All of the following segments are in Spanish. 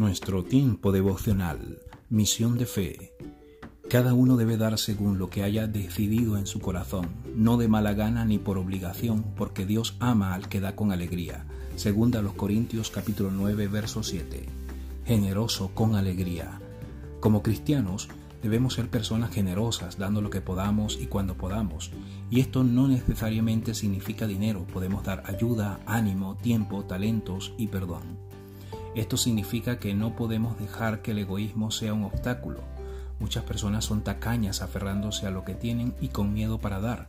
nuestro tiempo devocional, misión de fe. Cada uno debe dar según lo que haya decidido en su corazón, no de mala gana ni por obligación, porque Dios ama al que da con alegría. Segunda a los Corintios capítulo 9, verso 7. Generoso con alegría. Como cristianos, debemos ser personas generosas, dando lo que podamos y cuando podamos. Y esto no necesariamente significa dinero, podemos dar ayuda, ánimo, tiempo, talentos y perdón. Esto significa que no podemos dejar que el egoísmo sea un obstáculo. Muchas personas son tacañas aferrándose a lo que tienen y con miedo para dar.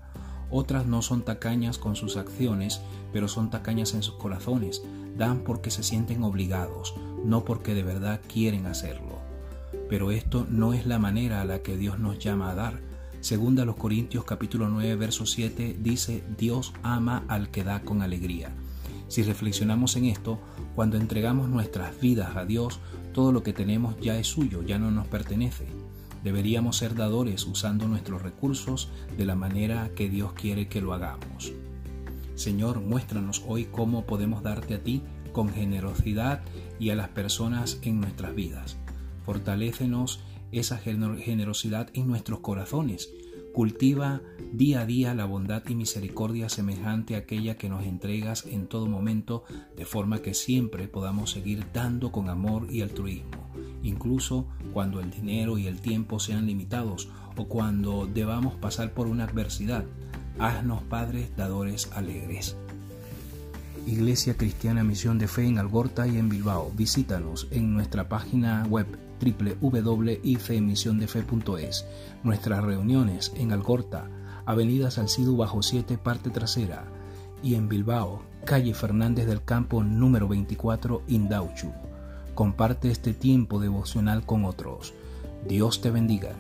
Otras no son tacañas con sus acciones, pero son tacañas en sus corazones. Dan porque se sienten obligados, no porque de verdad quieren hacerlo. Pero esto no es la manera a la que Dios nos llama a dar. Segunda los Corintios capítulo 9 verso 7 dice, Dios ama al que da con alegría. Si reflexionamos en esto, cuando entregamos nuestras vidas a Dios, todo lo que tenemos ya es suyo, ya no nos pertenece. Deberíamos ser dadores usando nuestros recursos de la manera que Dios quiere que lo hagamos. Señor, muéstranos hoy cómo podemos darte a ti con generosidad y a las personas en nuestras vidas. Fortalécenos esa generosidad en nuestros corazones Cultiva día a día la bondad y misericordia semejante a aquella que nos entregas en todo momento, de forma que siempre podamos seguir dando con amor y altruismo, incluso cuando el dinero y el tiempo sean limitados o cuando debamos pasar por una adversidad. Haznos padres dadores alegres. Iglesia Cristiana Misión de Fe en Algorta y en Bilbao. Visítanos en nuestra página web www.ifemisiondefe.es. Nuestras reuniones en Algorta, Avenida Salcido Bajo 7, parte trasera, y en Bilbao, calle Fernández del Campo número 24, Indauchu. Comparte este tiempo devocional con otros. Dios te bendiga.